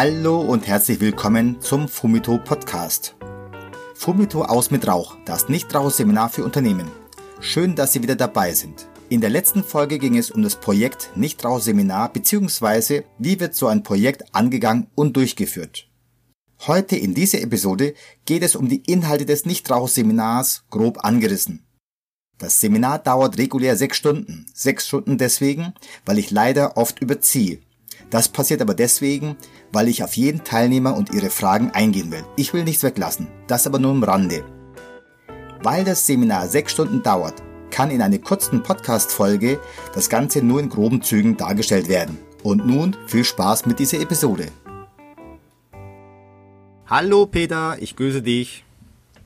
Hallo und herzlich willkommen zum Fumito Podcast. Fumito aus mit Rauch, das Nichtrauchseminar für Unternehmen. Schön, dass Sie wieder dabei sind. In der letzten Folge ging es um das Projekt Nichtrauchseminar bzw. wie wird so ein Projekt angegangen und durchgeführt. Heute in dieser Episode geht es um die Inhalte des Nichtrauchseminars grob angerissen. Das Seminar dauert regulär sechs Stunden. Sechs Stunden deswegen, weil ich leider oft überziehe. Das passiert aber deswegen, weil ich auf jeden Teilnehmer und ihre Fragen eingehen will. Ich will nichts weglassen, das aber nur am Rande. Weil das Seminar sechs Stunden dauert, kann in einer kurzen Podcast-Folge das Ganze nur in groben Zügen dargestellt werden. Und nun viel Spaß mit dieser Episode. Hallo Peter, ich grüße dich.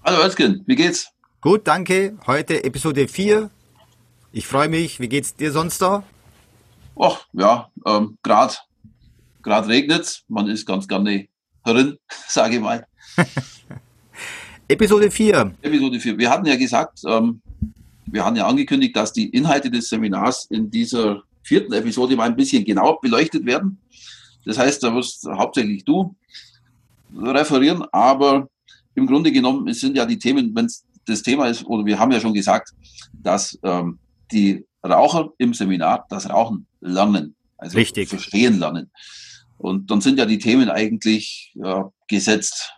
Hallo Özgen, wie geht's? Gut, danke. Heute Episode 4. Ich freue mich. Wie geht's dir sonst da? Ach, ja, ähm, gerade Gerade regnet man ist ganz gerne drin, sage ich mal. Episode 4. Episode 4. Wir hatten ja gesagt, ähm, wir hatten ja angekündigt, dass die Inhalte des Seminars in dieser vierten Episode mal ein bisschen genauer beleuchtet werden. Das heißt, da wirst hauptsächlich du referieren, aber im Grunde genommen sind ja die Themen, wenn es das Thema ist, oder wir haben ja schon gesagt, dass ähm, die Raucher im Seminar das Rauchen lernen, also Richtig. verstehen lernen. Und dann sind ja die Themen eigentlich ja, gesetzt.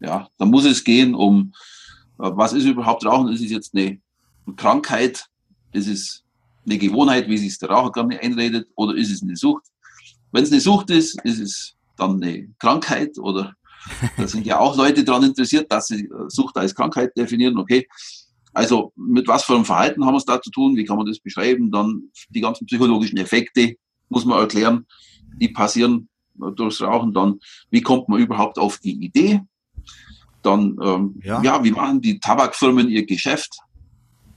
Ja, da muss es gehen um, äh, was ist überhaupt Rauchen? Ist es jetzt eine Krankheit? Ist es eine Gewohnheit, wie sich der Raucher gerne einredet? Oder ist es eine Sucht? Wenn es eine Sucht ist, ist es dann eine Krankheit oder da sind ja auch Leute daran interessiert, dass sie äh, Sucht als Krankheit definieren. Okay, also mit was für einem Verhalten haben wir es da zu tun? Wie kann man das beschreiben? Dann die ganzen psychologischen Effekte muss man erklären, die passieren durchs Rauchen, dann wie kommt man überhaupt auf die Idee? Dann, ähm, ja. ja. wie machen die Tabakfirmen ihr Geschäft?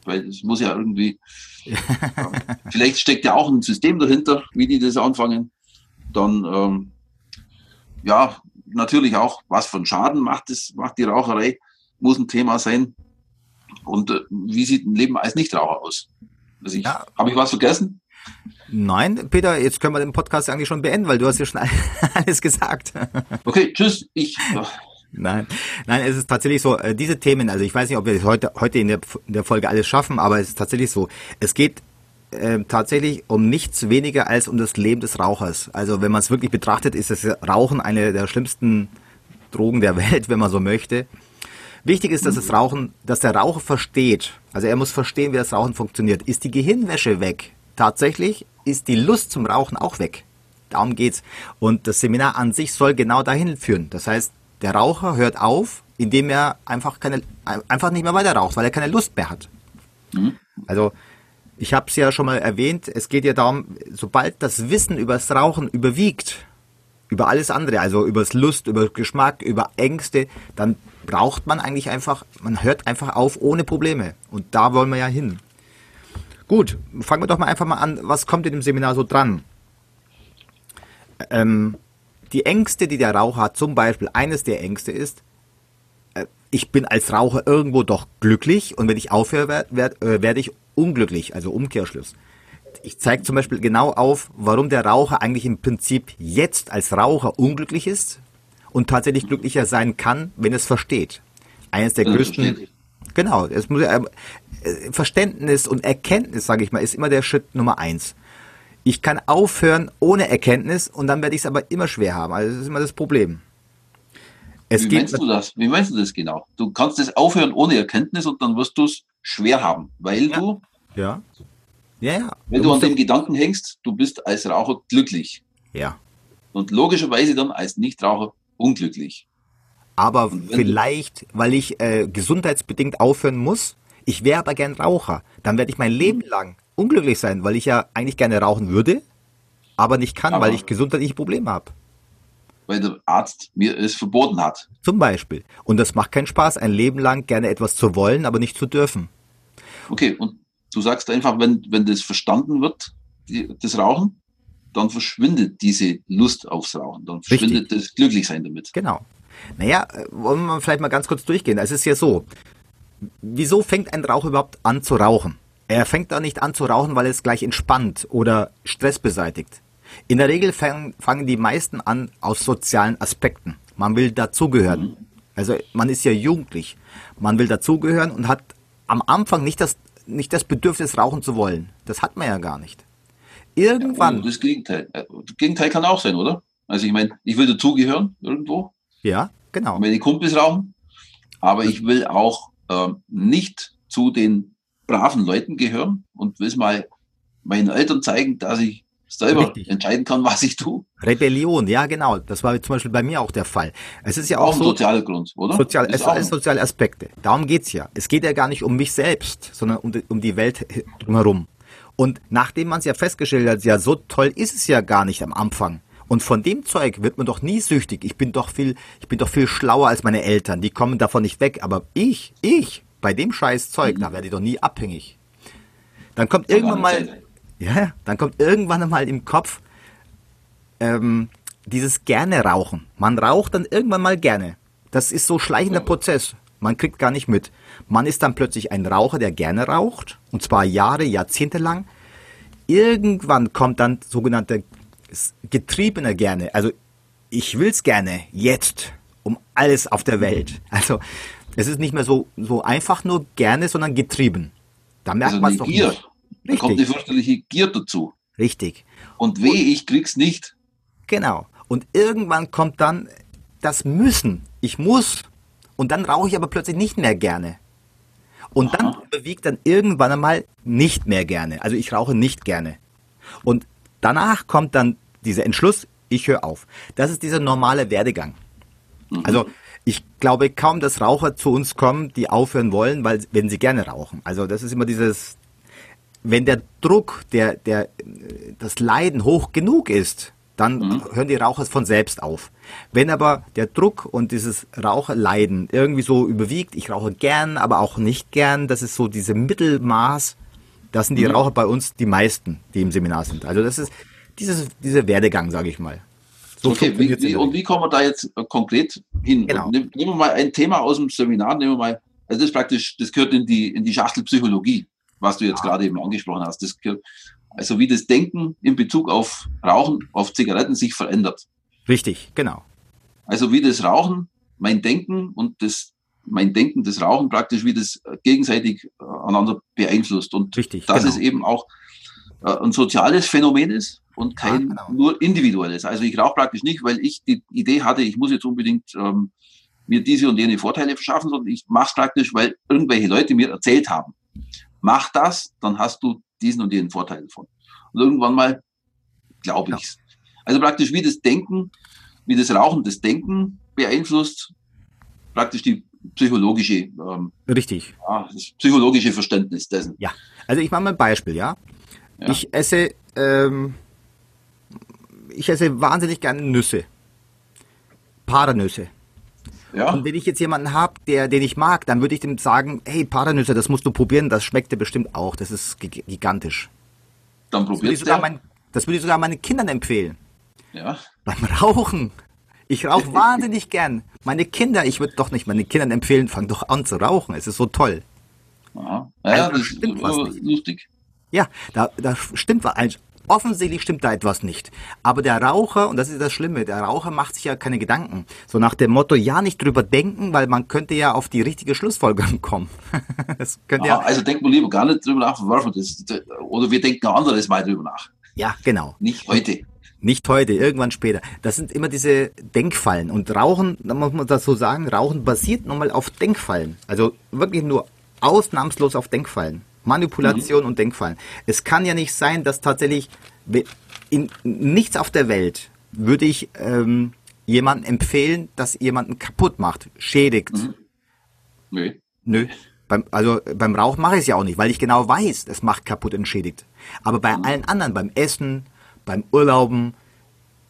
Weil es muss ja irgendwie, ja. vielleicht steckt ja auch ein System dahinter, wie die das anfangen. Dann, ähm, ja, natürlich auch, was einen Schaden macht, das, macht die Raucherei, muss ein Thema sein. Und äh, wie sieht ein Leben als Nichtraucher aus? Also ich, ja. Habe ich was vergessen? Nein, Peter, jetzt können wir den Podcast eigentlich schon beenden, weil du hast ja schon alles gesagt. Okay, tschüss. Ich. Nein, nein, es ist tatsächlich so, äh, diese Themen, also ich weiß nicht, ob wir heute, heute in der, in der Folge alles schaffen, aber es ist tatsächlich so. Es geht äh, tatsächlich um nichts weniger als um das Leben des Rauchers. Also wenn man es wirklich betrachtet, ist das Rauchen eine der schlimmsten Drogen der Welt, wenn man so möchte. Wichtig ist, dass das Rauchen, dass der Raucher versteht, also er muss verstehen, wie das Rauchen funktioniert. Ist die Gehirnwäsche weg, tatsächlich ist die Lust zum Rauchen auch weg. Darum geht's. Und das Seminar an sich soll genau dahin führen. Das heißt, der Raucher hört auf, indem er einfach keine, einfach nicht mehr weiter raucht, weil er keine Lust mehr hat. Mhm. Also, ich habe es ja schon mal erwähnt, es geht ja darum, sobald das Wissen über das Rauchen überwiegt, über alles andere, also über das Lust, über Geschmack, über Ängste, dann braucht man eigentlich einfach, man hört einfach auf ohne Probleme. Und da wollen wir ja hin. Gut, fangen wir doch mal einfach mal an. Was kommt in dem Seminar so dran? Ähm, die Ängste, die der Raucher hat, zum Beispiel, eines der Ängste ist, äh, ich bin als Raucher irgendwo doch glücklich und wenn ich aufhöre, werde werd, äh, werd ich unglücklich, also Umkehrschluss. Ich zeige zum Beispiel genau auf, warum der Raucher eigentlich im Prinzip jetzt als Raucher unglücklich ist und tatsächlich glücklicher sein kann, wenn es versteht. Eines der größten, genau, es muss, Verständnis und Erkenntnis, sage ich mal, ist immer der Schritt Nummer eins. Ich kann aufhören ohne Erkenntnis und dann werde ich es aber immer schwer haben. Also das ist immer das Problem. Es Wie meinst du das? Wie meinst du das genau? Du kannst es aufhören ohne Erkenntnis und dann wirst du es schwer haben, weil ja. du, ja, ja, ja. wenn du, du an dem Gedanken hängst, du bist als Raucher glücklich. Ja. Und logischerweise dann als Nichtraucher unglücklich. Aber vielleicht, weil ich äh, gesundheitsbedingt aufhören muss, ich wäre aber gern Raucher. Dann werde ich mein Leben lang unglücklich sein, weil ich ja eigentlich gerne rauchen würde, aber nicht kann, aber weil ich gesundheitliche Probleme habe. Weil der Arzt mir es verboten hat. Zum Beispiel. Und das macht keinen Spaß, ein Leben lang gerne etwas zu wollen, aber nicht zu dürfen. Okay, und du sagst einfach, wenn, wenn das verstanden wird, die, das Rauchen, dann verschwindet diese Lust aufs Rauchen, dann verschwindet Richtig. das Glücklichsein damit. Genau. Naja, äh, wollen wir vielleicht mal ganz kurz durchgehen. Es ist ja so, wieso fängt ein Raucher überhaupt an zu rauchen? Er fängt da nicht an zu rauchen, weil es gleich entspannt oder Stress beseitigt. In der Regel fangen, fangen die meisten an aus sozialen Aspekten. Man will dazugehören. Mhm. Also man ist ja jugendlich. Man will dazugehören und hat am Anfang nicht das, nicht das Bedürfnis, rauchen zu wollen. Das hat man ja gar nicht. Irgendwann. Ja, das Gegenteil. Das Gegenteil kann auch sein, oder? Also ich meine, ich will dazugehören irgendwo. Ja, genau. Meine Kumpels rauchen. Aber ich will auch äh, nicht zu den braven Leuten gehören und will mal meinen Eltern zeigen, dass ich selber Richtig. entscheiden kann, was ich tue. Rebellion, ja genau. Das war zum Beispiel bei mir auch der Fall. Es ist ja auch, auch ein so, sozialer Grund, oder? Sozial, es sind soziale Aspekte. Darum geht's ja. Es geht ja gar nicht um mich selbst, sondern um die, um die Welt drumherum. Und nachdem man es ja festgestellt hat, ja so toll ist es ja gar nicht am Anfang. Und von dem Zeug wird man doch nie süchtig. Ich bin doch viel, ich bin doch viel schlauer als meine Eltern. Die kommen davon nicht weg. Aber ich, ich, bei dem scheiß Zeug, mhm. da werde ich doch nie abhängig. Dann kommt irgendwann mal, ja, dann kommt irgendwann mal im Kopf ähm, dieses gerne rauchen. Man raucht dann irgendwann mal gerne. Das ist so schleichender Prozess. Man kriegt gar nicht mit. Man ist dann plötzlich ein Raucher, der gerne raucht, und zwar Jahre, Jahrzehnte lang. Irgendwann kommt dann sogenannte getriebene gerne. Also ich will's gerne jetzt um alles auf der Welt. Also es ist nicht mehr so so einfach nur gerne, sondern getrieben. Da merkt also man es doch Gier. nicht. Da kommt die fürchterliche Gier dazu. Richtig. Und weh, ich krieg's nicht. Genau. Und irgendwann kommt dann das Müssen. Ich muss. Und dann rauche ich aber plötzlich nicht mehr gerne. Und Aha. dann bewegt dann irgendwann einmal nicht mehr gerne. Also ich rauche nicht gerne. Und danach kommt dann dieser Entschluss, ich höre auf. Das ist dieser normale Werdegang. Mhm. Also ich glaube kaum, dass Raucher zu uns kommen, die aufhören wollen, weil wenn sie gerne rauchen. Also das ist immer dieses wenn der Druck, der, der, das Leiden hoch genug ist, dann mhm. hören die Raucher von selbst auf. Wenn aber der Druck und dieses Raucherleiden irgendwie so überwiegt, ich rauche gern, aber auch nicht gern, das ist so diese Mittelmaß, das sind die mhm. Raucher bei uns die meisten, die im Seminar sind. Also das ist dieses, dieser Werdegang, sage ich mal. So okay, wie, wie, und wie kommen wir da jetzt äh, konkret hin? Genau. Nehmen wir mal ein Thema aus dem Seminar, nehmen wir mal, also das ist praktisch, das gehört in die, in die Schachtel Psychologie was du jetzt ja. gerade eben angesprochen hast. Das, also wie das Denken in Bezug auf Rauchen, auf Zigaretten sich verändert. Richtig, genau. Also wie das Rauchen, mein Denken und das, mein Denken, das Rauchen praktisch, wie das gegenseitig äh, aneinander beeinflusst. Und Richtig, dass genau. es eben auch äh, ein soziales Phänomen ist und kein ja, genau. nur individuelles. Also ich rauche praktisch nicht, weil ich die Idee hatte, ich muss jetzt unbedingt ähm, mir diese und jene Vorteile verschaffen, sondern ich mache es praktisch, weil irgendwelche Leute mir erzählt haben mach das, dann hast du diesen und jenen Vorteil davon. Und irgendwann mal glaube ich Ja. Also praktisch wie das Denken, wie das Rauchen das Denken beeinflusst, praktisch die psychologische ähm, richtig ja, das psychologische Verständnis dessen. Ja, also ich mache mal ein Beispiel, ja. ja. Ich esse ähm, ich esse wahnsinnig gerne Nüsse, Paranüsse. Ja. Und wenn ich jetzt jemanden habe, der, den ich mag, dann würde ich dem sagen, hey, Paranüsse, das musst du probieren, das schmeckt dir bestimmt auch. Das ist gigantisch. Dann probierst du Das würde ich sogar meinen Kindern empfehlen. Ja. Beim Rauchen. Ich rauche wahnsinnig gern. Meine Kinder, ich würde doch nicht meinen Kindern empfehlen, fang doch an zu rauchen. Es ist so toll. Ja, ja also, das stimmt was nicht. lustig. Ja, da, da stimmt was. Offensichtlich stimmt da etwas nicht. Aber der Raucher, und das ist das Schlimme, der Raucher macht sich ja keine Gedanken. So nach dem Motto, ja, nicht drüber denken, weil man könnte ja auf die richtige Schlussfolgerung kommen. das könnte ja, also denkt man lieber gar nicht drüber nach, das, oder wir denken anderes mal drüber nach. Ja, genau. Nicht heute. Nicht heute, irgendwann später. Das sind immer diese Denkfallen. Und Rauchen, da muss man das so sagen, Rauchen basiert nochmal auf Denkfallen. Also wirklich nur ausnahmslos auf Denkfallen. Manipulation mhm. und Denkfallen. Es kann ja nicht sein, dass tatsächlich in nichts auf der Welt würde ich ähm, jemanden empfehlen, dass jemanden kaputt macht, schädigt. Mhm. Nö. Nö. Beim, also beim Rauch mache ich es ja auch nicht, weil ich genau weiß, es macht kaputt und schädigt. Aber bei mhm. allen anderen, beim Essen, beim Urlauben,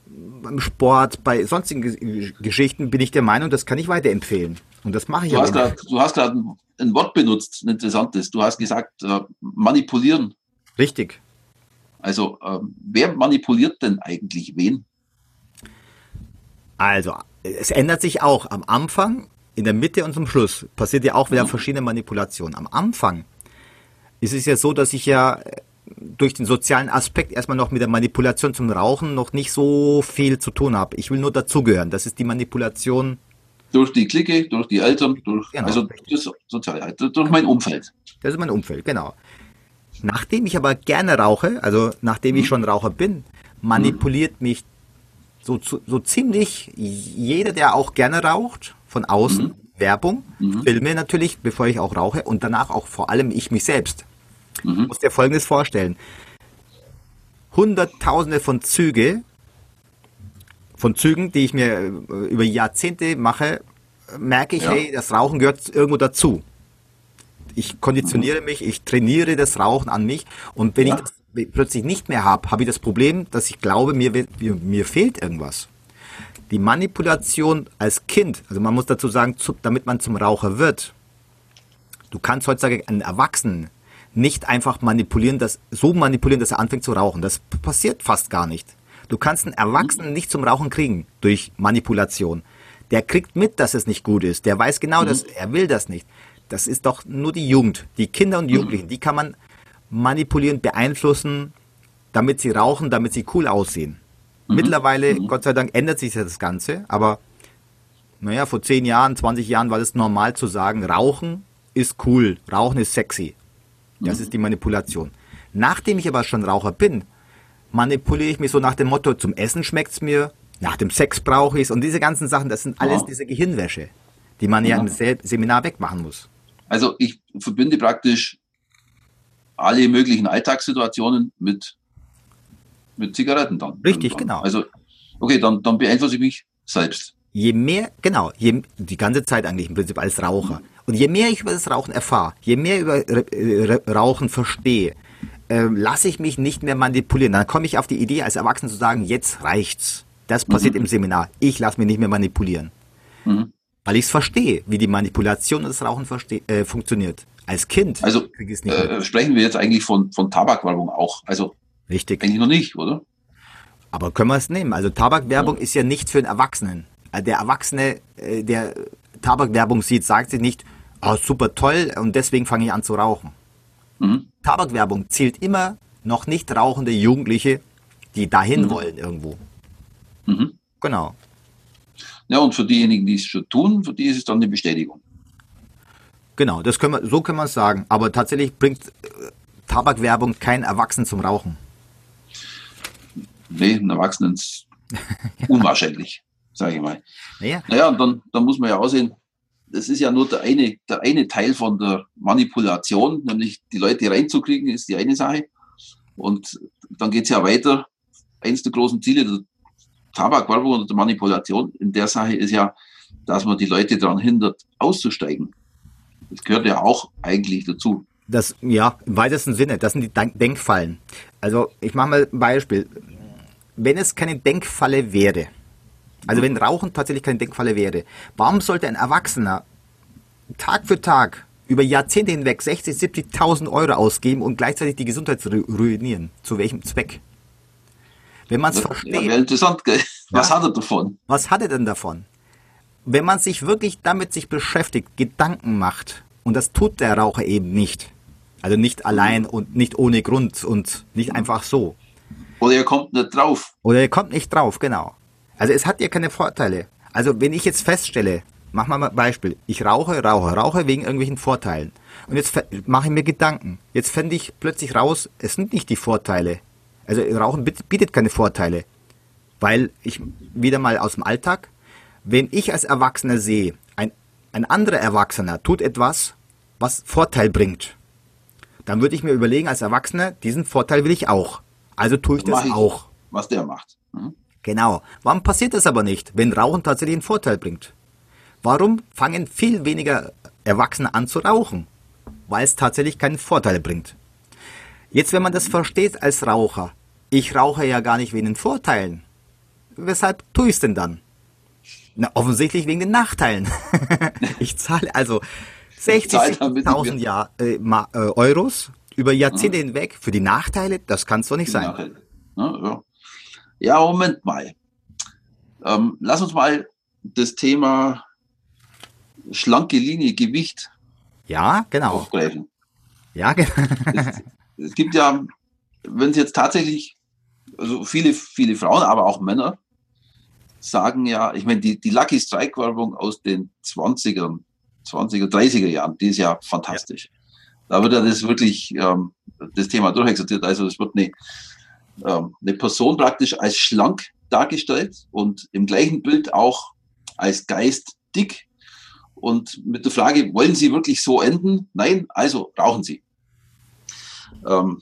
beim Sport, bei sonstigen Geschichten bin ich der Meinung, das kann ich weiterempfehlen. Und das mache ich du aber hast grad, Du hast gerade ein Wort benutzt, ein interessantes. Du hast gesagt, äh, manipulieren. Richtig. Also, äh, wer manipuliert denn eigentlich wen? Also, es ändert sich auch. Am Anfang, in der Mitte und zum Schluss passiert ja auch wieder mhm. verschiedene Manipulationen. Am Anfang ist es ja so, dass ich ja durch den sozialen Aspekt erstmal noch mit der Manipulation zum Rauchen noch nicht so viel zu tun habe. Ich will nur dazugehören. Das ist die Manipulation. Durch die Clique, durch die Eltern, durch, genau, also das Soziale, durch mein Umfeld. Das ist mein Umfeld, genau. Nachdem ich aber gerne rauche, also nachdem mhm. ich schon Raucher bin, manipuliert mhm. mich so, so ziemlich jeder, der auch gerne raucht, von außen, mhm. Werbung, mhm. Filme natürlich, bevor ich auch rauche und danach auch vor allem ich mich selbst. Mhm. Du musst dir Folgendes vorstellen. Hunderttausende von Züge, von Zügen, die ich mir äh, über Jahrzehnte mache, merke ich, ja. hey, das Rauchen gehört irgendwo dazu. Ich konditioniere mhm. mich, ich trainiere das Rauchen an mich und wenn ja. ich das plötzlich nicht mehr habe, habe ich das Problem, dass ich glaube, mir, mir, mir fehlt irgendwas. Die Manipulation als Kind, also man muss dazu sagen, zu, damit man zum Raucher wird, du kannst heutzutage einen Erwachsenen nicht einfach manipulieren, dass, so manipulieren, dass er anfängt zu rauchen. Das passiert fast gar nicht. Du kannst einen Erwachsenen nicht zum Rauchen kriegen durch Manipulation. Der kriegt mit, dass es nicht gut ist. Der weiß genau, mhm. dass er will das nicht. Das ist doch nur die Jugend, die Kinder und Jugendlichen. Die kann man manipulieren, beeinflussen, damit sie rauchen, damit sie cool aussehen. Mhm. Mittlerweile, mhm. Gott sei Dank, ändert sich das Ganze, aber naja, vor 10 Jahren, 20 Jahren war es normal zu sagen, Rauchen ist cool, Rauchen ist sexy. Das mhm. ist die Manipulation. Nachdem ich aber schon Raucher bin, manipuliere ich mich so nach dem Motto, zum Essen schmeckt es mir, nach dem Sex brauche ich es und diese ganzen Sachen, das sind alles ja. diese Gehirnwäsche, die man ja, ja im Seminar wegmachen muss. Also ich verbinde praktisch alle möglichen Alltagssituationen mit, mit Zigaretten dann. Richtig, irgendwann. genau. Also, okay, dann, dann beeinflusse ich mich selbst. Je mehr, genau, je, die ganze Zeit eigentlich im Prinzip als Raucher. Und je mehr ich über das Rauchen erfahre, je mehr über äh, Rauchen verstehe, äh, lasse ich mich nicht mehr manipulieren. Dann komme ich auf die Idee, als Erwachsener zu sagen, jetzt reicht's. Das passiert mhm. im Seminar. Ich lasse mich nicht mehr manipulieren. Mhm. Weil ich es verstehe, wie die Manipulation und das Rauchen äh, funktioniert. Als Kind. Also äh, sprechen wir jetzt eigentlich von, von Tabakwerbung auch. Also Richtig. Eigentlich noch nicht, oder? Aber können wir es nehmen? Also Tabakwerbung ja. ist ja nicht für den Erwachsenen. Äh, der Erwachsene, äh, der Tabakwerbung sieht, sagt sich nicht, oh, super toll und deswegen fange ich an zu rauchen. Mhm. Tabakwerbung zielt immer noch nicht rauchende Jugendliche, die dahin mhm. wollen irgendwo. Mhm. Genau. Ja, und für diejenigen, die es schon tun, für die ist es dann eine Bestätigung. Genau, das können wir, so können wir es sagen. Aber tatsächlich bringt äh, Tabakwerbung keinen Erwachsenen zum Rauchen. Nee, ein Erwachsenen ist unwahrscheinlich, sage ich mal. Naja, naja und dann, dann muss man ja aussehen, das ist ja nur der eine, der eine Teil von der Manipulation, nämlich die Leute reinzukriegen, ist die eine Sache. Und dann geht es ja weiter. Eins der großen Ziele der Tabakwerbung oder der Manipulation in der Sache ist ja, dass man die Leute daran hindert, auszusteigen. Das gehört ja auch eigentlich dazu. Das, ja, im weitesten Sinne, das sind die Denkfallen. Also, ich mache mal ein Beispiel. Wenn es keine Denkfalle wäre, also wenn Rauchen tatsächlich keine Denkfalle wäre, warum sollte ein Erwachsener Tag für Tag über Jahrzehnte hinweg 60, 70.000 Euro ausgeben und gleichzeitig die Gesundheit ruinieren? Zu welchem Zweck? Wenn man es versteht. Ja, interessant, gell? Was ja, hat er davon? Was hat er denn davon? wenn man sich wirklich damit sich beschäftigt, Gedanken macht, und das tut der Raucher eben nicht. Also nicht allein und nicht ohne Grund und nicht einfach so. Oder er kommt nicht drauf. Oder er kommt nicht drauf, genau. Also es hat ja keine Vorteile. Also wenn ich jetzt feststelle, mach mal ein Beispiel, ich rauche, rauche, rauche wegen irgendwelchen Vorteilen. Und jetzt mache ich mir Gedanken. Jetzt fände ich plötzlich raus, es sind nicht die Vorteile. Also Rauchen bietet keine Vorteile. Weil ich wieder mal aus dem Alltag, wenn ich als Erwachsener sehe, ein, ein anderer Erwachsener tut etwas, was Vorteil bringt, dann würde ich mir überlegen, als Erwachsener, diesen Vorteil will ich auch. Also tue ich das, ich, auch. Was der macht. Mhm. Genau. Warum passiert das aber nicht, wenn Rauchen tatsächlich einen Vorteil bringt? Warum fangen viel weniger Erwachsene an zu rauchen? Weil es tatsächlich keinen Vorteil bringt. Jetzt, wenn man das versteht als Raucher, ich rauche ja gar nicht wegen den Vorteilen. Weshalb tue ich es denn dann? Na, offensichtlich wegen den Nachteilen. ich zahle also 60.000 Jahr, äh, äh, Euros über Jahrzehnte ja. hinweg für die Nachteile. Das kann es doch nicht sein. Ja, ja. Ja, Moment mal. Ähm, lass uns mal das Thema schlanke Linie, Gewicht ja, genau. aufgreifen. Ja, genau. es, es gibt ja wenn es jetzt tatsächlich, also viele, viele Frauen, aber auch Männer, sagen ja, ich meine, die, die Lucky Strike Werbung aus den 20er, 20er, 30er Jahren, die ist ja fantastisch. Ja. Da wird ja das wirklich ähm, das Thema durchexerziert. Also es wird eine, eine Person praktisch als schlank dargestellt und im gleichen Bild auch als Geist dick. Und mit der Frage, wollen Sie wirklich so enden? Nein, also rauchen Sie. Ähm,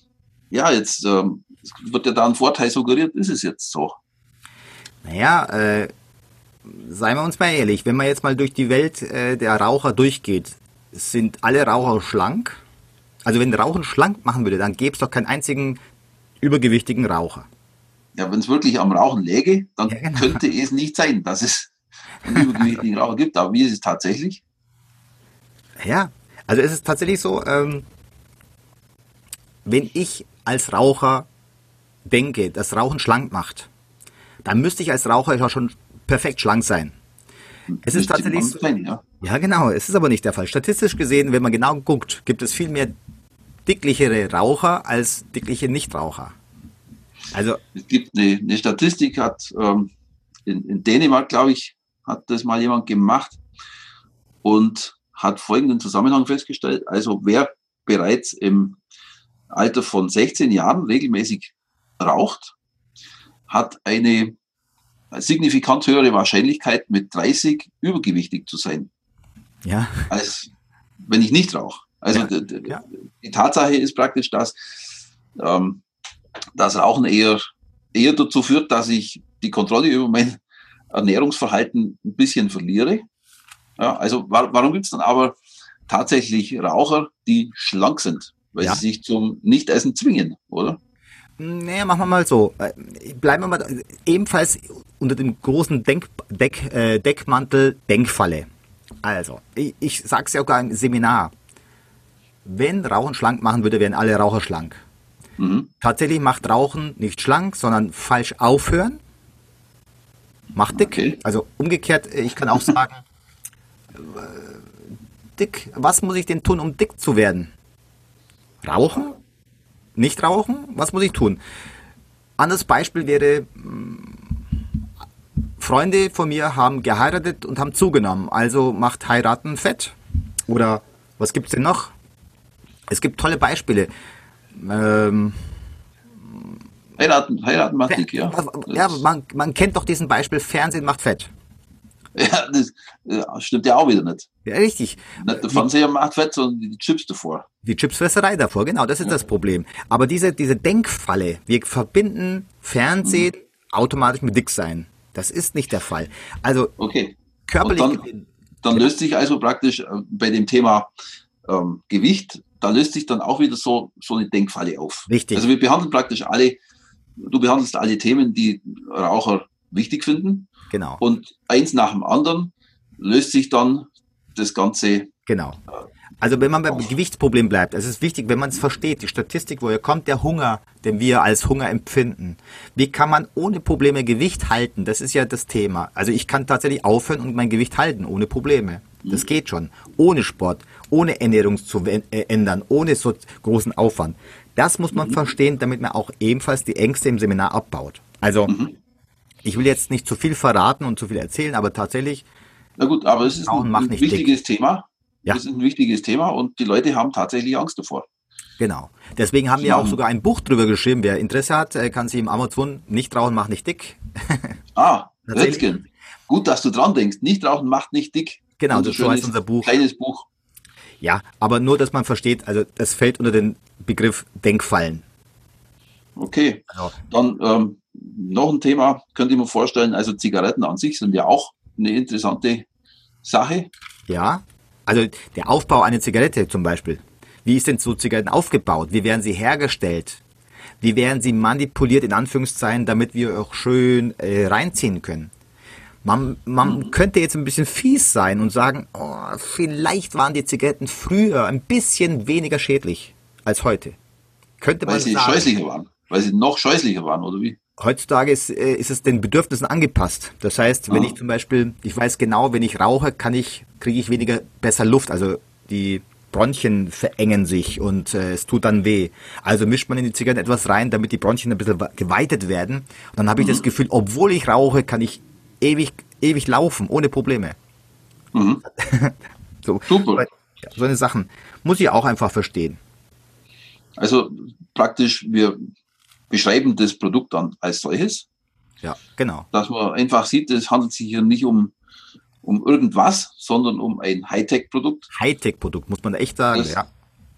ja, jetzt ähm, wird ja da ein Vorteil suggeriert, ist es jetzt so. Naja, äh, seien wir uns mal ehrlich, wenn man jetzt mal durch die Welt äh, der Raucher durchgeht, sind alle Raucher schlank? Also wenn Rauchen schlank machen würde, dann gäbe es doch keinen einzigen übergewichtigen Raucher. Ja, wenn es wirklich am Rauchen läge, dann ja, genau. könnte es nicht sein, dass es einen übergewichtigen Raucher gibt. Aber wie ist es tatsächlich? Ja, also es ist tatsächlich so, ähm, wenn ich als Raucher denke, dass Rauchen schlank macht, dann müsste ich als Raucher ja schon perfekt schlank sein. Es ist tatsächlich so, ja. ja, genau. Es ist aber nicht der Fall. Statistisch gesehen, wenn man genau guckt, gibt es viel mehr dicklichere Raucher als dickliche Nichtraucher. Also es gibt eine, eine Statistik, hat ähm, in, in Dänemark, glaube ich, hat das mal jemand gemacht und hat folgenden Zusammenhang festgestellt. Also wer bereits im Alter von 16 Jahren regelmäßig raucht, hat eine signifikant höhere Wahrscheinlichkeit, mit 30 übergewichtig zu sein. Ja. Als wenn ich nicht rauche. Also ja. Die, die Tatsache ist praktisch, dass ähm, das Rauchen eher, eher dazu führt, dass ich die Kontrolle über mein Ernährungsverhalten ein bisschen verliere. Ja, also wa warum gibt es dann aber tatsächlich Raucher, die schlank sind? Weil ja. sie sich zum Nichtessen zwingen, oder? Naja, machen wir mal so. Äh, bleiben wir mal ebenfalls unter dem großen Denk Deck, äh, Deckmantel Denkfalle. Also, ich, ich sag's ja auch gar im Seminar. Wenn Rauchen schlank machen würde, wären alle Raucher schlank. Mhm. Tatsächlich macht Rauchen nicht schlank, sondern falsch aufhören. Macht dick. Okay. Also umgekehrt, ich kann auch sagen, äh, dick, was muss ich denn tun, um dick zu werden? Rauchen? Nicht rauchen? Was muss ich tun? Anderes Beispiel wäre, mm, Freunde von mir haben geheiratet und haben zugenommen. Also macht heiraten fett. Oder was gibt es denn noch? Es gibt tolle Beispiele. Ähm, heiraten, heiraten macht dick, ja. Ja, man, man kennt doch diesen Beispiel, Fernsehen macht fett. Ja, das ja, stimmt ja auch wieder nicht. Ja, richtig. Nicht der Fernseher macht fett, sondern die Chips davor. Die Chipsfresserei davor, genau, das ist ja. das Problem. Aber diese, diese Denkfalle, wir verbinden Fernsehen mhm. automatisch mit Dicksein. Das ist nicht der Fall. Also okay. körperlich. dann, dann löst sich also praktisch äh, bei dem Thema ähm, Gewicht, da löst sich dann auch wieder so, so eine Denkfalle auf. Richtig. Also wir behandeln praktisch alle, du behandelst alle Themen, die Raucher wichtig finden. Genau. Und eins nach dem anderen löst sich dann das Ganze. Genau. Also wenn man beim Gewichtsproblem bleibt, es ist wichtig, wenn man es versteht, die Statistik, woher kommt der Hunger, den wir als Hunger empfinden. Wie kann man ohne Probleme Gewicht halten? Das ist ja das Thema. Also ich kann tatsächlich aufhören und mein Gewicht halten, ohne Probleme. Das geht schon. Ohne Sport, ohne Ernährung zu äh, ändern, ohne so großen Aufwand. Das muss man mhm. verstehen, damit man auch ebenfalls die Ängste im Seminar abbaut. Also mhm. Ich will jetzt nicht zu viel verraten und zu viel erzählen, aber tatsächlich. Na gut, aber es ist ein, ein wichtiges dick. Thema. Ja. Es ist ein wichtiges Thema und die Leute haben tatsächlich Angst davor. Genau. Deswegen haben wir auch sogar ein Buch drüber geschrieben. Wer Interesse hat, äh, kann sich im Amazon nicht rauchen, macht nicht dick. ah, Redkin. Gut, dass du dran denkst. Nicht rauchen macht nicht dick. Genau, das so heißt unser Buch. Kleines Buch. Ja, aber nur, dass man versteht, also das fällt unter den Begriff Denkfallen. Okay. Also. Dann ähm, noch ein Thema, könnte ich mir vorstellen, also Zigaretten an sich sind ja auch eine interessante Sache. Ja, also der Aufbau einer Zigarette zum Beispiel. Wie ist denn so Zigaretten aufgebaut? Wie werden sie hergestellt? Wie werden sie manipuliert, in Anführungszeichen, damit wir auch schön äh, reinziehen können? Man, man mhm. könnte jetzt ein bisschen fies sein und sagen, oh, vielleicht waren die Zigaretten früher ein bisschen weniger schädlich als heute. Könnte man Weil sie sagen. scheußlicher waren. Weil sie noch scheußlicher waren, oder wie? heutzutage ist, äh, ist es den Bedürfnissen angepasst. Das heißt, wenn ah. ich zum Beispiel, ich weiß genau, wenn ich rauche, kann ich, kriege ich weniger besser Luft. Also die Bronchien verengen sich und äh, es tut dann weh. Also mischt man in die Zigaretten etwas rein, damit die Bronchien ein bisschen geweitet werden. Und dann habe ich mhm. das Gefühl, obwohl ich rauche, kann ich ewig, ewig laufen, ohne Probleme. Mhm. so, Super. So eine Sachen muss ich auch einfach verstehen. Also praktisch, wir beschreiben das Produkt dann als solches. Ja, genau. Dass man einfach sieht, es handelt sich hier nicht um, um irgendwas, sondern um ein Hightech-Produkt. Hightech-Produkt, muss man echt sagen, ja.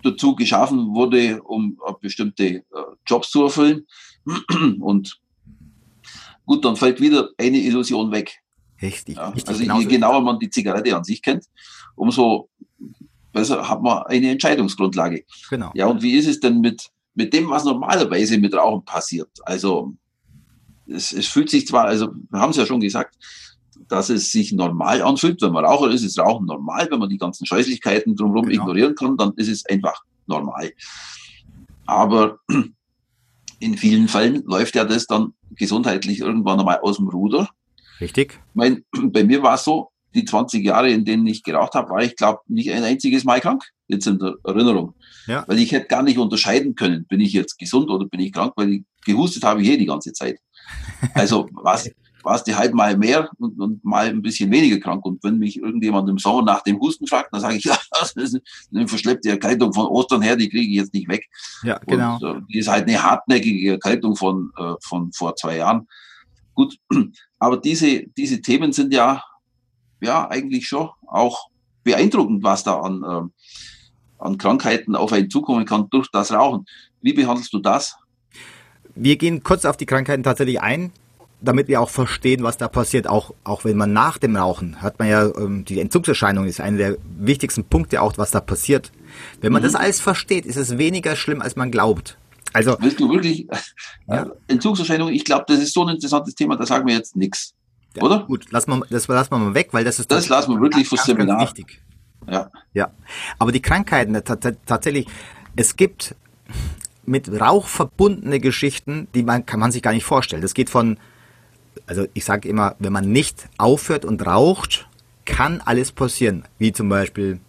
Dazu geschaffen wurde, um bestimmte äh, Jobs zu erfüllen. Und gut, dann fällt wieder eine Illusion weg. Richtig. Ja, richtig also je genauer man die Zigarette an sich kennt, umso besser hat man eine Entscheidungsgrundlage. Genau. Ja, und wie ist es denn mit, mit dem, was normalerweise mit Rauchen passiert? Also es, es fühlt sich zwar, also wir haben es ja schon gesagt, dass es sich normal anfühlt. Wenn man Raucher ist, ist Rauchen normal. Wenn man die ganzen Scheußlichkeiten drumherum genau. ignorieren kann, dann ist es einfach normal. Aber in vielen Fällen läuft ja das dann gesundheitlich irgendwann einmal aus dem Ruder. Richtig. Ich mein, bei mir war es so, die 20 Jahre, in denen ich geraucht habe, war ich, glaube nicht ein einziges Mal krank, jetzt in der Erinnerung. Ja. Weil ich hätte gar nicht unterscheiden können, bin ich jetzt gesund oder bin ich krank, weil ich gehustet habe ich eh die ganze Zeit. Also was die halt mal mehr und, und, mal ein bisschen weniger krank. Und wenn mich irgendjemand im Sommer nach dem Husten fragt, dann sage ich, ja, das ist eine verschleppte Erkältung von Ostern her, die kriege ich jetzt nicht weg. Ja, genau. Und, äh, die ist halt eine hartnäckige Erkältung von, äh, von vor zwei Jahren. Gut, aber diese, diese Themen sind ja, ja eigentlich schon auch beeindruckend, was da an, äh, an Krankheiten auf einen zukommen kann durch das Rauchen. Wie behandelst du das? Wir gehen kurz auf die Krankheiten tatsächlich ein, damit wir auch verstehen, was da passiert. Auch, auch wenn man nach dem Rauchen, hat man ja, ähm, die Entzugserscheinung ist einer der wichtigsten Punkte auch, was da passiert. Wenn man mhm. das alles versteht, ist es weniger schlimm, als man glaubt. Also, Willst du wirklich ja. Äh, Entzugserscheinungen? Ich glaube, das ist so ein interessantes Thema, da sagen wir jetzt nichts. Ja, oder? Gut, lass mal, das lassen wir mal weg, weil das ist das lassen wir wirklich fürs Seminar. wichtig. Ja. Ja. Aber die Krankheiten, tatsächlich, es gibt mit Rauch verbundene Geschichten, die man kann man sich gar nicht vorstellen. Das geht von, also ich sage immer, wenn man nicht aufhört und raucht, kann alles passieren, wie zum Beispiel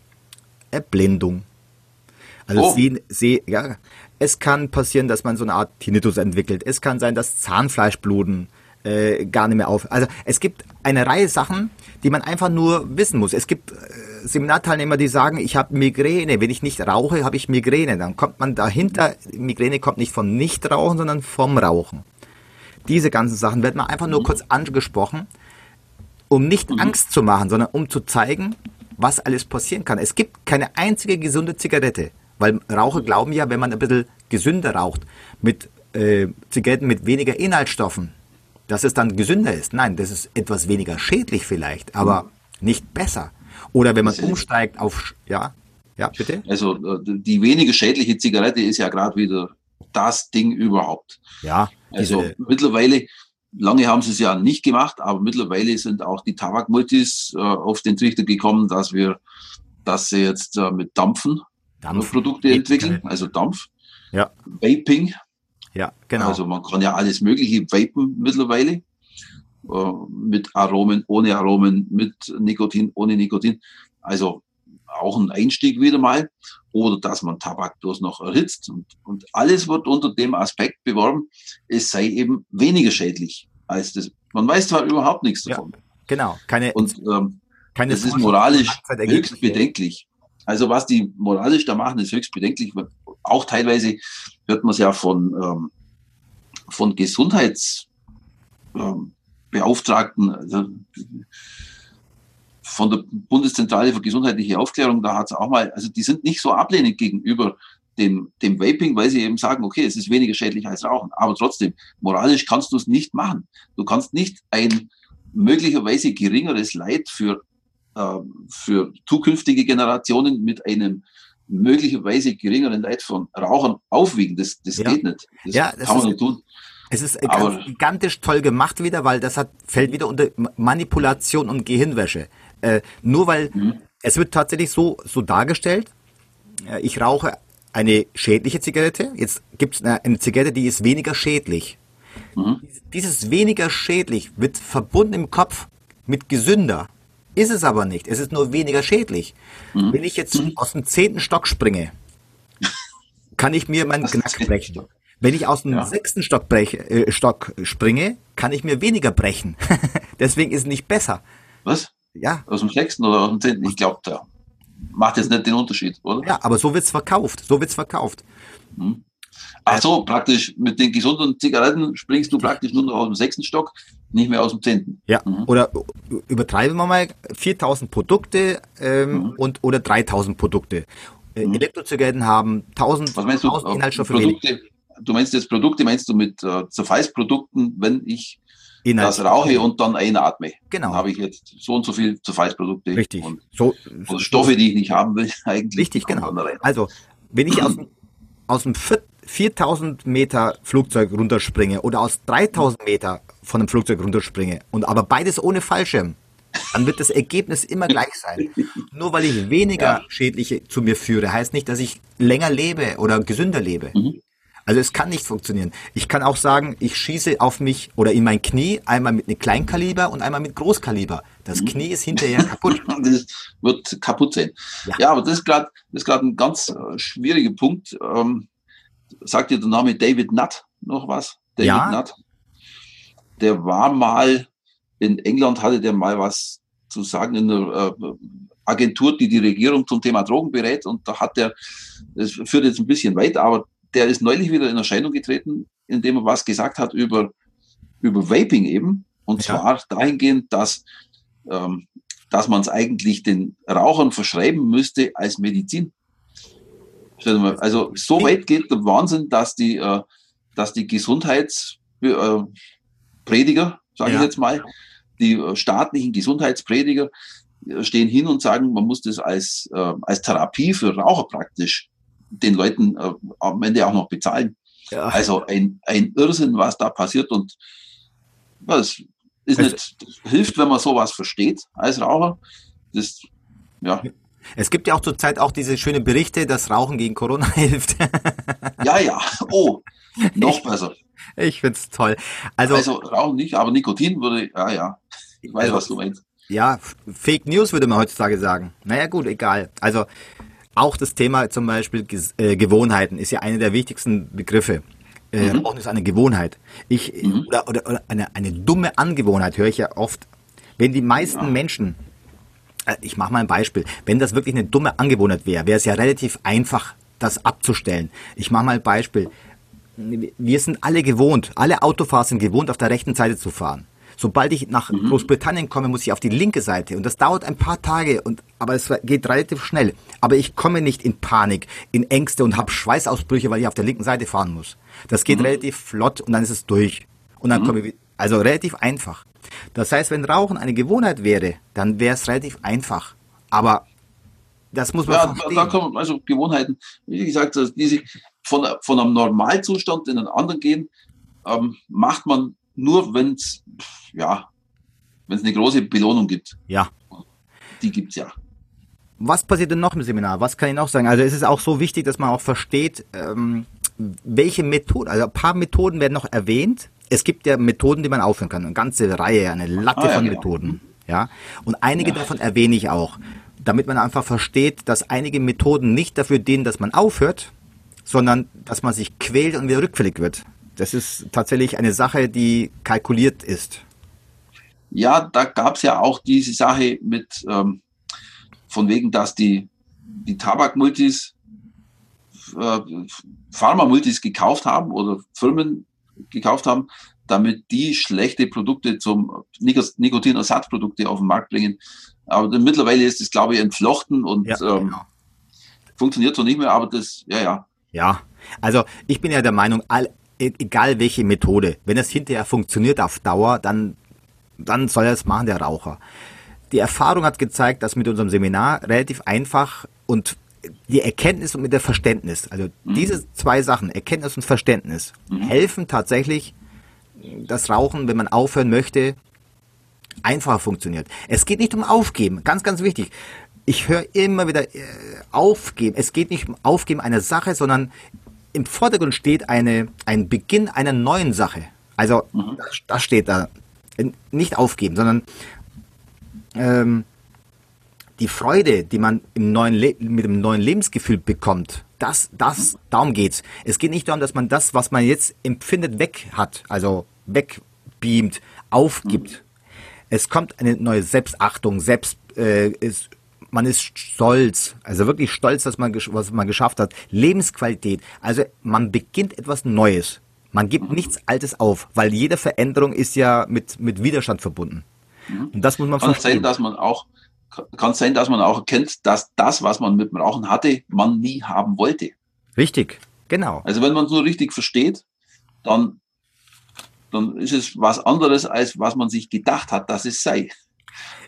Erblindung. Also oh. sehen, seh, ja, es kann passieren, dass man so eine Art Tinnitus entwickelt. Es kann sein, dass Zahnfleischbluten äh, gar nicht mehr auf. Also es gibt eine Reihe Sachen, die man einfach nur wissen muss. Es gibt äh, Seminarteilnehmer, die sagen, ich habe Migräne. Wenn ich nicht rauche, habe ich Migräne. Dann kommt man dahinter, Migräne kommt nicht von Nichtrauchen, sondern vom Rauchen. Diese ganzen Sachen werden mal einfach nur kurz angesprochen, um nicht mhm. Angst zu machen, sondern um zu zeigen, was alles passieren kann. Es gibt keine einzige gesunde Zigarette. Weil Raucher glauben ja, wenn man ein bisschen gesünder raucht, mit äh, Zigaretten mit weniger Inhaltsstoffen, dass es dann gesünder ist. Nein, das ist etwas weniger schädlich vielleicht, aber mhm. nicht besser. Oder wenn man umsteigt auf, ja, ja, bitte? Also äh, die weniger schädliche Zigarette ist ja gerade wieder das Ding überhaupt. Ja. Also mittlerweile, lange haben sie es ja nicht gemacht, aber mittlerweile sind auch die Tabakmultis äh, auf den Trichter gekommen, dass wir, dass sie jetzt äh, mit Dampfen Dampfprodukte entwickeln, also Dampf. Ja. Vaping. Ja, genau. Also man kann ja alles Mögliche vapen mittlerweile. Äh, mit Aromen, ohne Aromen, mit Nikotin, ohne Nikotin. Also auch ein Einstieg wieder mal. Oder dass man Tabak bloß noch erhitzt. Und, und alles wird unter dem Aspekt beworben, es sei eben weniger schädlich als das. Man weiß zwar überhaupt nichts davon. Ja, genau. Keine, und ähm, keine das ist moralisch höchst bedenklich. Also was die moralisch da machen, ist höchst bedenklich. Auch teilweise hört man es ja von, ähm, von Gesundheitsbeauftragten, ähm, also von der Bundeszentrale für gesundheitliche Aufklärung, da hat es auch mal, also die sind nicht so ablehnend gegenüber dem, dem Vaping, weil sie eben sagen, okay, es ist weniger schädlich als Rauchen. Aber trotzdem, moralisch kannst du es nicht machen. Du kannst nicht ein möglicherweise geringeres Leid für äh, für zukünftige Generationen mit einem möglicherweise geringeren Leid von Rauchern aufwiegen. Das, das ja. geht nicht. Das ja, das kann man nicht tun. Es ist Aber gigantisch toll gemacht wieder, weil das hat, fällt wieder unter Manipulation und Gehirnwäsche. Äh, nur weil mhm. es wird tatsächlich so, so dargestellt, äh, ich rauche eine schädliche Zigarette, jetzt gibt es eine, eine, Zigarette, die ist weniger schädlich. Mhm. Dieses weniger schädlich wird verbunden im Kopf mit gesünder. Ist es aber nicht. Es ist nur weniger schädlich. Mhm. Wenn ich jetzt mhm. aus dem zehnten Stock springe, kann ich mir meinen Knack brechen. Wenn ich aus dem ja. sechsten Stock, brech, äh, Stock springe, kann ich mir weniger brechen. Deswegen ist es nicht besser. Was? Ja. Aus dem sechsten oder aus dem zehnten? Ich glaube, da macht jetzt nicht den Unterschied, oder? Ja, aber so wird's verkauft. So wird's verkauft. Hm. Ach so, praktisch mit den gesunden Zigaretten springst du praktisch nur noch aus dem sechsten Stock, nicht mehr aus dem zehnten. Ja, mhm. oder übertreiben wir mal 4000 Produkte ähm, mhm. und oder 3000 Produkte. Äh, mhm. Elektrozigaretten haben 1000, Was meinst du, 1000 Inhaltsstoffe Produkte, Du meinst jetzt Produkte, meinst du mit äh, Zerfallsprodukten, wenn ich Inhalt. das rauche und dann einatme. Genau. Dann habe ich jetzt so und so viel Zerfallsprodukte. Richtig. Und, so, oder Stoffe, die ich nicht haben will, eigentlich. Richtig, genau. Also, wenn ich aus, aus dem 4000 Meter Flugzeug runterspringe oder aus 3000 Meter von einem Flugzeug runterspringe und aber beides ohne Fallschirm, dann wird das Ergebnis immer gleich sein. Nur weil ich weniger ja. schädliche zu mir führe, heißt nicht, dass ich länger lebe oder gesünder lebe. Mhm. Also es kann nicht funktionieren. Ich kann auch sagen, ich schieße auf mich oder in mein Knie einmal mit einem Kleinkaliber und einmal mit Großkaliber. Das mhm. Knie ist hinterher kaputt. das wird kaputt sein. Ja, ja aber das ist gerade das ist gerade ein ganz äh, schwieriger Punkt. Ähm, sagt dir der Name David Nutt noch was? David ja. Nutt. Der war mal in England, hatte der mal was zu sagen in einer äh, Agentur, die die Regierung zum Thema Drogen berät. Und da hat er, das führt jetzt ein bisschen weit, aber der ist neulich wieder in Erscheinung getreten, indem er was gesagt hat über, über Vaping eben. Und ja. zwar dahingehend, dass, ähm, dass man es eigentlich den Rauchern verschreiben müsste als Medizin. Also so weit geht der Wahnsinn, dass die, äh, dass die Gesundheitsprediger, sage ja. ich jetzt mal, die äh, staatlichen Gesundheitsprediger äh, stehen hin und sagen, man muss das als, äh, als Therapie für Raucher praktisch den Leuten äh, am Ende auch noch bezahlen. Ja. Also ein, ein Irrsinn, was da passiert und das ist nicht, das hilft, wenn man sowas versteht als Raucher. Das, ja. Es gibt ja auch zurzeit auch diese schönen Berichte, dass Rauchen gegen Corona hilft. ja, ja. Oh, noch ich, besser. Ich find's toll. Also, also Rauchen nicht, aber Nikotin würde, ja, ja. Ich weiß, also, was du meinst. Ja, Fake News würde man heutzutage sagen. Naja, gut, egal. Also, auch das Thema zum Beispiel äh, Gewohnheiten ist ja einer der wichtigsten Begriffe. Äh, mhm. Rauchen ist eine Gewohnheit. Ich, mhm. oder, oder, oder eine, eine dumme Angewohnheit höre ich ja oft. Wenn die meisten ja. Menschen, äh, ich mache mal ein Beispiel, wenn das wirklich eine dumme Angewohnheit wäre, wäre es ja relativ einfach, das abzustellen. Ich mache mal ein Beispiel. Wir sind alle gewohnt, alle Autofahrer sind gewohnt, auf der rechten Seite zu fahren. Sobald ich nach mhm. Großbritannien komme, muss ich auf die linke Seite und das dauert ein paar Tage und aber es geht relativ schnell. Aber ich komme nicht in Panik, in Ängste und habe Schweißausbrüche, weil ich auf der linken Seite fahren muss. Das geht mhm. relativ flott und dann ist es durch. Und dann mhm. komme ich also relativ einfach. Das heißt, wenn Rauchen eine Gewohnheit wäre, dann wäre es relativ einfach. Aber das muss man ja, verstehen. Da kommen also Gewohnheiten, wie gesagt, die sich von, von einem Normalzustand in einen anderen gehen, ähm, macht man nur, wenn es ja, wenn es eine große Belohnung gibt. Ja. Die gibt es ja. Was passiert denn noch im Seminar? Was kann ich noch sagen? Also es ist auch so wichtig, dass man auch versteht, ähm, welche Methoden, also ein paar Methoden werden noch erwähnt. Es gibt ja Methoden, die man aufhören kann, eine ganze Reihe, eine Latte ah, ja, von genau. Methoden. Ja, und einige ja. davon erwähne ich auch, damit man einfach versteht, dass einige Methoden nicht dafür dienen, dass man aufhört, sondern dass man sich quält und wieder rückfällig wird. Das ist tatsächlich eine Sache, die kalkuliert ist. Ja, da gab es ja auch diese Sache mit, ähm, von wegen, dass die, die Tabakmultis, äh, Pharma-Multis gekauft haben oder Firmen gekauft haben, damit die schlechte Produkte zum Nikotinersatzprodukte auf den Markt bringen. Aber mittlerweile ist es, glaube ich, entflochten und ja, ähm, genau. funktioniert so nicht mehr, aber das, ja, ja. Ja, also ich bin ja der Meinung, all, egal welche Methode, wenn es hinterher funktioniert auf Dauer, dann, dann soll er es machen, der Raucher. Die Erfahrung hat gezeigt, dass mit unserem Seminar relativ einfach und die Erkenntnis und mit der Verständnis, also mhm. diese zwei Sachen, Erkenntnis und Verständnis, mhm. helfen tatsächlich, das Rauchen, wenn man aufhören möchte, einfacher funktioniert. Es geht nicht um Aufgeben, ganz, ganz wichtig. Ich höre immer wieder äh, Aufgeben. Es geht nicht um Aufgeben einer Sache, sondern im Vordergrund steht eine, ein Beginn einer neuen Sache. Also mhm. das, das, steht da. Nicht aufgeben, sondern ähm, die Freude, die man im neuen Le mit dem neuen Lebensgefühl bekommt, das, das, darum geht's. Es geht nicht darum, dass man das, was man jetzt empfindet, weg hat, also wegbeamt, aufgibt. Es kommt eine neue Selbstachtung, Selbst, äh, ist, man ist stolz, also wirklich stolz, dass man, was man geschafft hat. Lebensqualität, also man beginnt etwas Neues. Man gibt nichts Altes auf, weil jede Veränderung ist ja mit, mit Widerstand verbunden. Und das muss man kann verstehen. sein, dass man auch kann sein, dass man auch erkennt, dass das, was man mit dem Rauchen hatte, man nie haben wollte. Richtig, genau. Also wenn man es nur richtig versteht, dann, dann ist es was anderes, als was man sich gedacht hat, dass es sei.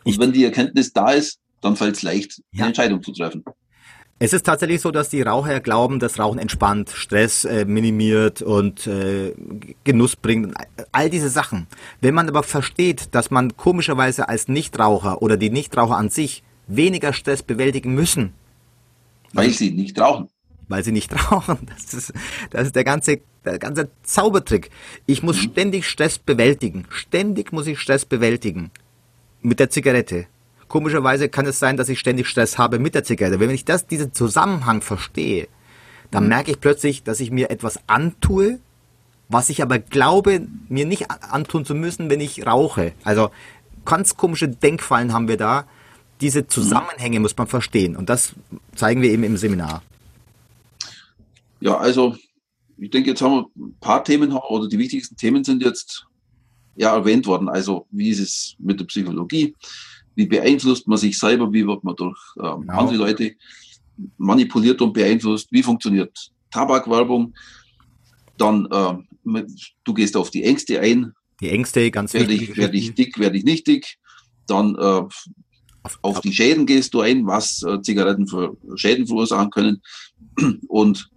Und ich, wenn die Erkenntnis da ist, dann fällt es leicht, ja. eine Entscheidung zu treffen. Es ist tatsächlich so, dass die Raucher glauben, dass Rauchen entspannt, Stress äh, minimiert und äh, Genuss bringt. All diese Sachen. Wenn man aber versteht, dass man komischerweise als Nichtraucher oder die Nichtraucher an sich weniger Stress bewältigen müssen. Weil sie nicht rauchen. Weil sie nicht rauchen. Das ist, das ist der ganze, der ganze Zaubertrick. Ich muss mhm. ständig Stress bewältigen. Ständig muss ich Stress bewältigen. Mit der Zigarette. Komischerweise kann es sein, dass ich ständig Stress habe mit der Zigarette. Wenn ich das, diesen Zusammenhang verstehe, dann mhm. merke ich plötzlich, dass ich mir etwas antue, was ich aber glaube, mir nicht antun zu müssen, wenn ich rauche. Also ganz komische Denkfallen haben wir da. Diese Zusammenhänge muss man verstehen. Und das zeigen wir eben im Seminar. Ja, also ich denke, jetzt haben wir ein paar Themen, oder die wichtigsten Themen sind jetzt ja erwähnt worden. Also wie ist es mit der Psychologie? Wie beeinflusst man sich selber, wie wird man durch ähm, genau. andere Leute manipuliert und beeinflusst, wie funktioniert Tabakwerbung, dann äh, du gehst auf die Ängste ein. Die Ängste, ganz werde ich, werde ich dick, werde ich nicht dick, dann äh, auf, auf, die Schäden gehst du ein, was äh, Zigaretten für Schäden verursachen können und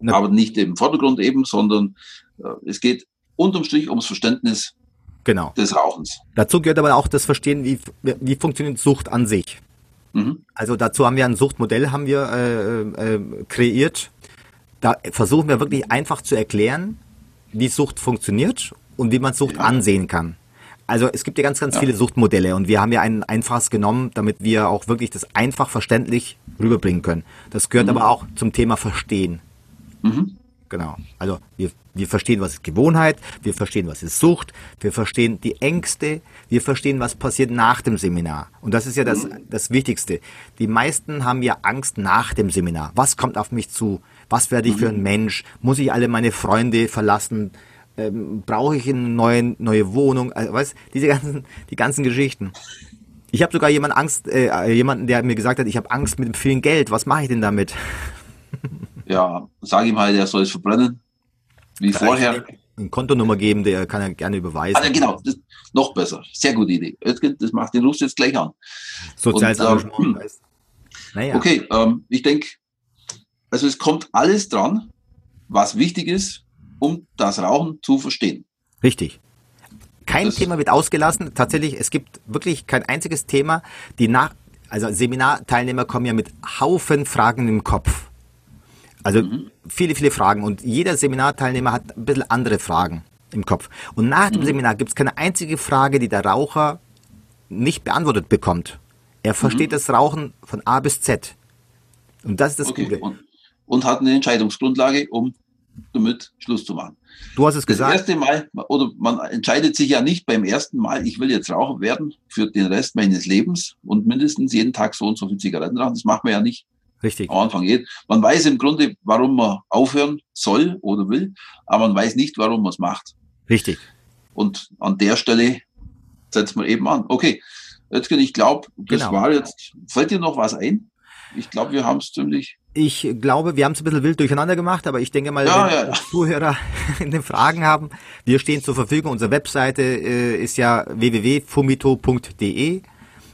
Na. aber nicht im Vordergrund eben, sondern äh, es geht unterm Strich ums Verständnis genau. des Rauchens. Dazu gehört aber auch das Verstehen, wie, wie funktioniert Sucht an sich. Mhm. Also dazu haben wir ein Suchtmodell haben wir äh, äh, kreiert. Da versuchen wir wirklich einfach zu erklären, wie Sucht funktioniert und wie man Sucht ja. ansehen kann. Also es gibt ja ganz, ganz ja. viele Suchtmodelle und wir haben ja ein einfaches genommen, damit wir auch wirklich das einfach verständlich rüberbringen können. Das gehört mhm. aber auch zum Thema Verstehen. Mhm. Genau. Also wir, wir verstehen, was ist Gewohnheit, wir verstehen, was ist Sucht, wir verstehen die Ängste, wir verstehen, was passiert nach dem Seminar. Und das ist ja das, das Wichtigste. Die meisten haben ja Angst nach dem Seminar. Was kommt auf mich zu? Was werde ich für ein Mensch? Muss ich alle meine Freunde verlassen? Ähm, Brauche ich eine neue, neue Wohnung? Also, weißt, diese ganzen, die ganzen Geschichten. Ich habe sogar jemand Angst, äh, jemanden, der mir gesagt hat, ich habe Angst mit dem vielen Geld. Was mache ich denn damit? Ja, sag ihm halt, er soll es verbrennen. Wie Vielleicht vorher. Eine Kontonummer geben, der kann er gerne überweisen. Also genau, das, noch besser. Sehr gute Idee. Das macht den Lust jetzt gleich an. Soziales Engagement. Ähm, naja. Okay, ähm, ich denke, also es kommt alles dran, was wichtig ist, um das Rauchen zu verstehen. Richtig. Kein das Thema wird ausgelassen. Tatsächlich, es gibt wirklich kein einziges Thema, die nach, also Seminarteilnehmer kommen ja mit Haufen Fragen im Kopf. Also mhm. viele, viele Fragen und jeder Seminarteilnehmer hat ein bisschen andere Fragen im Kopf. Und nach dem mhm. Seminar gibt es keine einzige Frage, die der Raucher nicht beantwortet bekommt. Er versteht mhm. das Rauchen von A bis Z. Und das ist das okay. Gute. Und, und, hat eine Entscheidungsgrundlage, um damit Schluss zu machen. Du hast es gesagt. Das erste Mal, oder man entscheidet sich ja nicht beim ersten Mal, ich will jetzt Raucher werden für den Rest meines Lebens und mindestens jeden Tag so und so viel Zigaretten rauchen. Das macht man ja nicht. Richtig. Am Anfang geht. Man weiß im Grunde, warum man aufhören soll oder will, aber man weiß nicht, warum man es macht. Richtig. Und an der Stelle setzt man eben an. Okay, jetzt ich glaube, das genau. war jetzt. Fällt dir noch was ein? Ich glaube, wir haben es ziemlich. Ich glaube, wir haben es ein bisschen wild durcheinander gemacht, aber ich denke mal, ja, wenn ja, ja. Zuhörer in Fragen haben, wir stehen zur Verfügung. Unsere Webseite äh, ist ja www.fumito.de.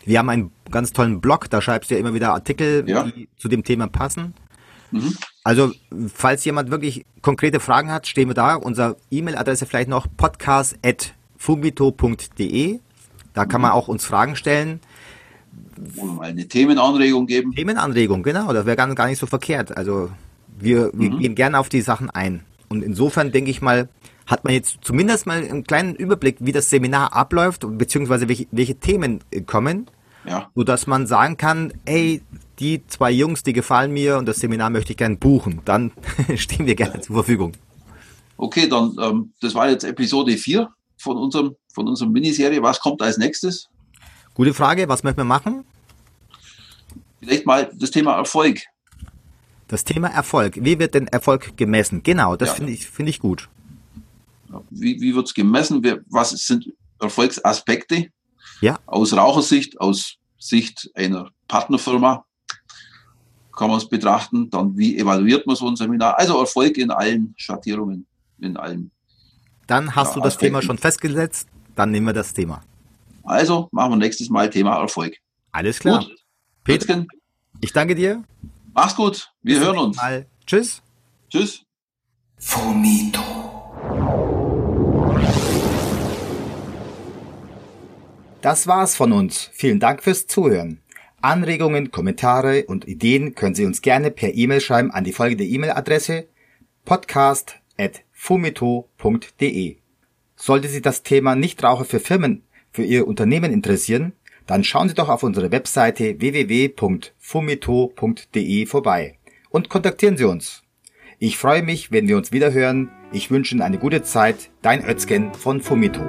Wir haben einen ganz tollen Blog, da schreibst du ja immer wieder Artikel, ja. die zu dem Thema passen. Mhm. Also, falls jemand wirklich konkrete Fragen hat, stehen wir da. Unsere E-Mail-Adresse vielleicht noch podcast.fumito.de. Da kann mhm. man auch uns Fragen stellen. Oder mal eine Themenanregung geben. Themenanregung, genau. Das wäre gar, gar nicht so verkehrt. Also, wir, wir mhm. gehen gerne auf die Sachen ein. Und insofern denke ich mal, hat man jetzt zumindest mal einen kleinen Überblick, wie das Seminar abläuft, beziehungsweise welche, welche Themen kommen. Ja. So dass man sagen kann, ey, die zwei Jungs, die gefallen mir und das Seminar möchte ich gerne buchen. Dann stehen wir gerne zur Verfügung. Okay, dann, ähm, das war jetzt Episode 4 von unserem, von unserem Miniserie. Was kommt als nächstes? Gute Frage, was möchten wir machen? Vielleicht mal das Thema Erfolg. Das Thema Erfolg. Wie wird denn Erfolg gemessen? Genau, das ja. finde ich, finde ich gut. Wie, wie wird es gemessen? Was sind Erfolgsaspekte? Ja. Aus Rauchersicht, aus Sicht einer Partnerfirma kann man es betrachten. Dann, wie evaluiert man so ein Seminar? Also Erfolg in allen Schattierungen, in allen. Dann hast ja, du das Aspekten. Thema schon festgesetzt, dann nehmen wir das Thema. Also machen wir nächstes Mal Thema Erfolg. Alles klar. Gut. Peter, ich danke dir. Mach's gut. Wir Bis hören uns. Mal. Tschüss. Tschüss. Fumito. Das war's von uns. Vielen Dank fürs Zuhören. Anregungen, Kommentare und Ideen können Sie uns gerne per E-Mail schreiben an die folgende E-Mail-Adresse podcast.fumito.de. Sollte Sie das Thema Nichtraucher für Firmen für Ihr Unternehmen interessieren, dann schauen Sie doch auf unsere Webseite www.fumito.de vorbei und kontaktieren Sie uns. Ich freue mich, wenn wir uns wieder hören. Ich wünsche Ihnen eine gute Zeit. Dein Özgen von Fumito.